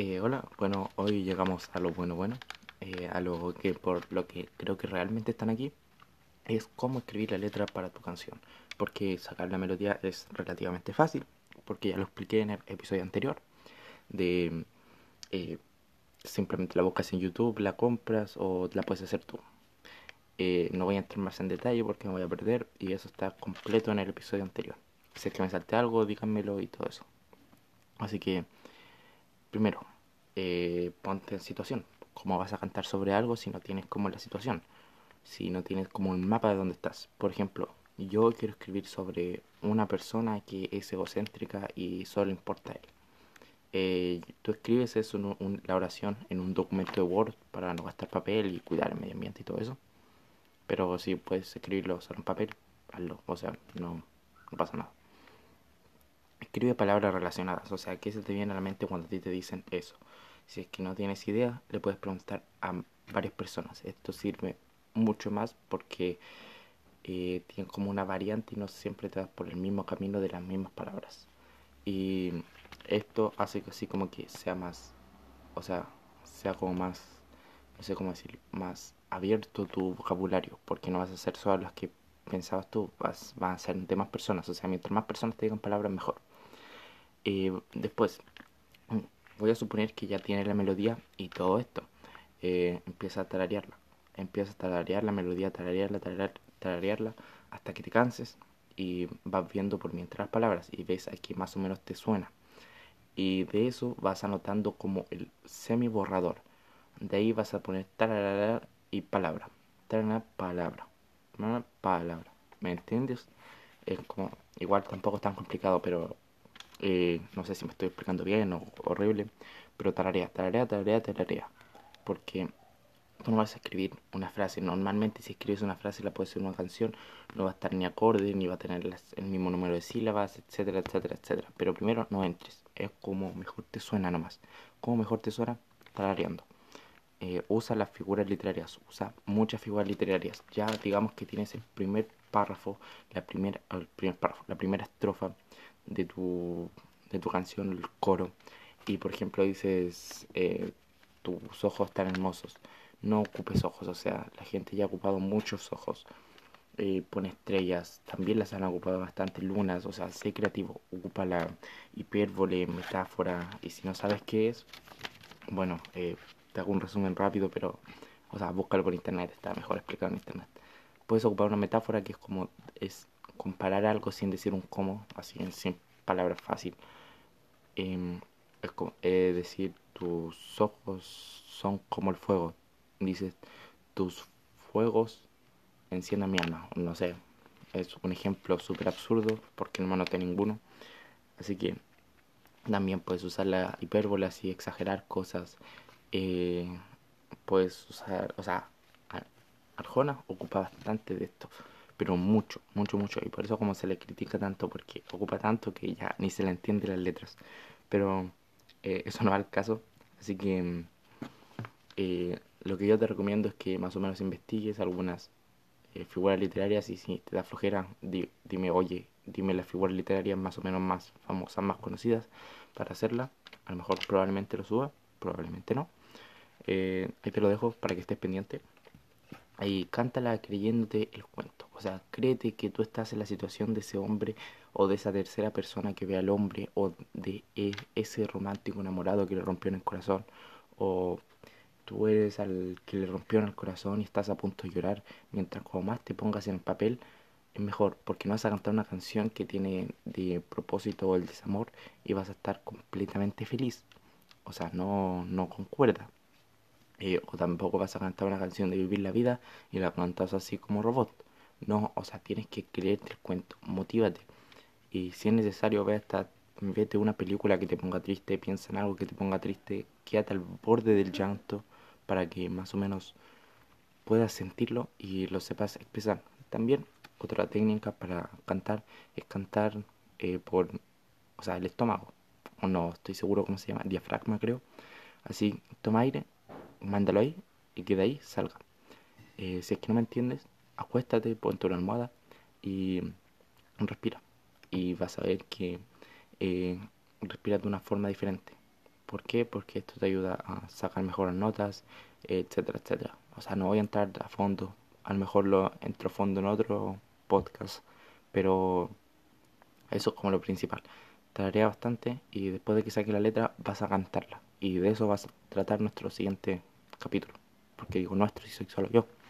Eh, hola, bueno, hoy llegamos a lo bueno bueno, eh, a lo que por lo que creo que realmente están aquí, es cómo escribir la letra para tu canción, porque sacar la melodía es relativamente fácil, porque ya lo expliqué en el episodio anterior, de eh, simplemente la buscas en YouTube, la compras o la puedes hacer tú. no voy a entrar más en detalle porque me voy a perder y eso está completo en el episodio anterior. Si es que me salte algo, díganmelo y todo eso. Así que primero, eh, ponte en situación. ¿Cómo vas a cantar sobre algo si no tienes como la situación? Si no tienes como un mapa de dónde estás. Por ejemplo, yo quiero escribir sobre una persona que es egocéntrica y solo importa a él. Eh, tú escribes eso, la oración en un documento de Word para no gastar papel y cuidar el medio ambiente y todo eso. Pero si puedes escribirlo solo en papel, hazlo. O sea, no, no pasa nada. Escribe palabras relacionadas, o sea, ¿qué se te viene a la mente cuando a ti te dicen eso? Si es que no tienes idea, le puedes preguntar a varias personas. Esto sirve mucho más porque eh, tiene como una variante y no siempre te vas por el mismo camino de las mismas palabras. Y esto hace que así como que sea más, o sea, sea como más, no sé cómo decir, más abierto tu vocabulario, porque no vas a ser solo las que pensabas tú, vas, van a ser de más personas, o sea, mientras más personas te digan palabras, mejor. Eh, después, voy a suponer que ya tiene la melodía y todo esto. Eh, empieza a tararearla. Empieza a tararear la melodía, tararearla, tararearla, hasta que te canses y vas viendo por mientras las palabras y ves aquí más o menos te suena. Y de eso vas anotando como el semi borrador. De ahí vas a poner tararara y palabra. Tararara, palabra. Palabra. ¿Me entiendes? Es como, igual tampoco es tan complicado, pero eh, no sé si me estoy explicando bien o horrible, pero tararea, tararea, tararea, tararea. Porque tú no vas a escribir una frase. Normalmente si escribes una frase la puedes hacer una canción, no va a estar ni acorde, ni va a tener el mismo número de sílabas, etcétera, etcétera, etcétera. Pero primero no entres, es como mejor te suena nomás. Como mejor te suena, tarareando. Eh, usa las figuras literarias, usa muchas figuras literarias. Ya digamos que tienes el primer párrafo, la primera, el primer párrafo, la primera estrofa de tu, de tu canción, el coro, y por ejemplo dices, eh, tus ojos están hermosos, no ocupes ojos, o sea, la gente ya ha ocupado muchos ojos. Eh, pone estrellas, también las han ocupado bastante lunas, o sea, sé creativo, ocupa la hipérbole, metáfora, y si no sabes qué es, bueno, eh, te hago un resumen rápido, pero, o sea, búscalo por internet, está mejor explicado en internet. Puedes ocupar una metáfora que es como, es comparar algo sin decir un cómo, así en sin palabras fácil. Em, es decir, tus ojos son como el fuego. Dices, tus fuegos enciendan mi alma. No sé, es un ejemplo súper absurdo porque no noté ninguno. Así que también puedes usar la hipérbole así, exagerar cosas. Eh, puedes usar, o sea, Arjona ocupa bastante de esto pero mucho, mucho, mucho. Y por eso como se le critica tanto, porque ocupa tanto que ya ni se le entiende las letras. Pero eh, eso no va al caso. Así que eh, lo que yo te recomiendo es que más o menos investigues algunas eh, figuras literarias y si te da flojera, dime, oye, dime las figuras literarias más o menos más famosas, más conocidas para hacerla. A lo mejor probablemente lo suba, probablemente no. ahí te lo dejo para que estés pendiente. Ahí cántala creyéndote el cuento. O sea, créete que tú estás en la situación de ese hombre o de esa tercera persona que ve al hombre o de e, ese romántico enamorado que le rompió en el corazón o tú eres al que le rompió en el corazón y estás a punto de llorar mientras como más te pongas en el papel es mejor porque no vas a cantar una canción que tiene de propósito el desamor y vas a estar completamente feliz. O sea no no concuerda. Eh, o tampoco vas a cantar una canción de vivir la vida y la cantas así como robot. No, o sea, tienes que creerte el cuento, motívate. Y si es necesario, ve hasta, vete una película que te ponga triste, piensa en algo que te ponga triste, quédate al borde del llanto para que más o menos puedas sentirlo y lo sepas expresar. También otra técnica para cantar es cantar eh, por, o sea, el estómago. O no, estoy seguro cómo se llama, diafragma creo. Así, toma aire mándalo ahí y que de ahí salga. Eh, si es que no me entiendes, acuéstate, ponte una almohada y respira. Y vas a ver que eh, respira de una forma diferente. ¿Por qué? Porque esto te ayuda a sacar mejores notas, etcétera, etcétera. O sea, no voy a entrar a fondo. A lo mejor lo entro a fondo en otro podcast. Pero eso es como lo principal. Te bastante y después de que saque la letra vas a cantarla. Y de eso vas a tratar nuestro siguiente capítulo. Porque digo nuestro y soy solo yo.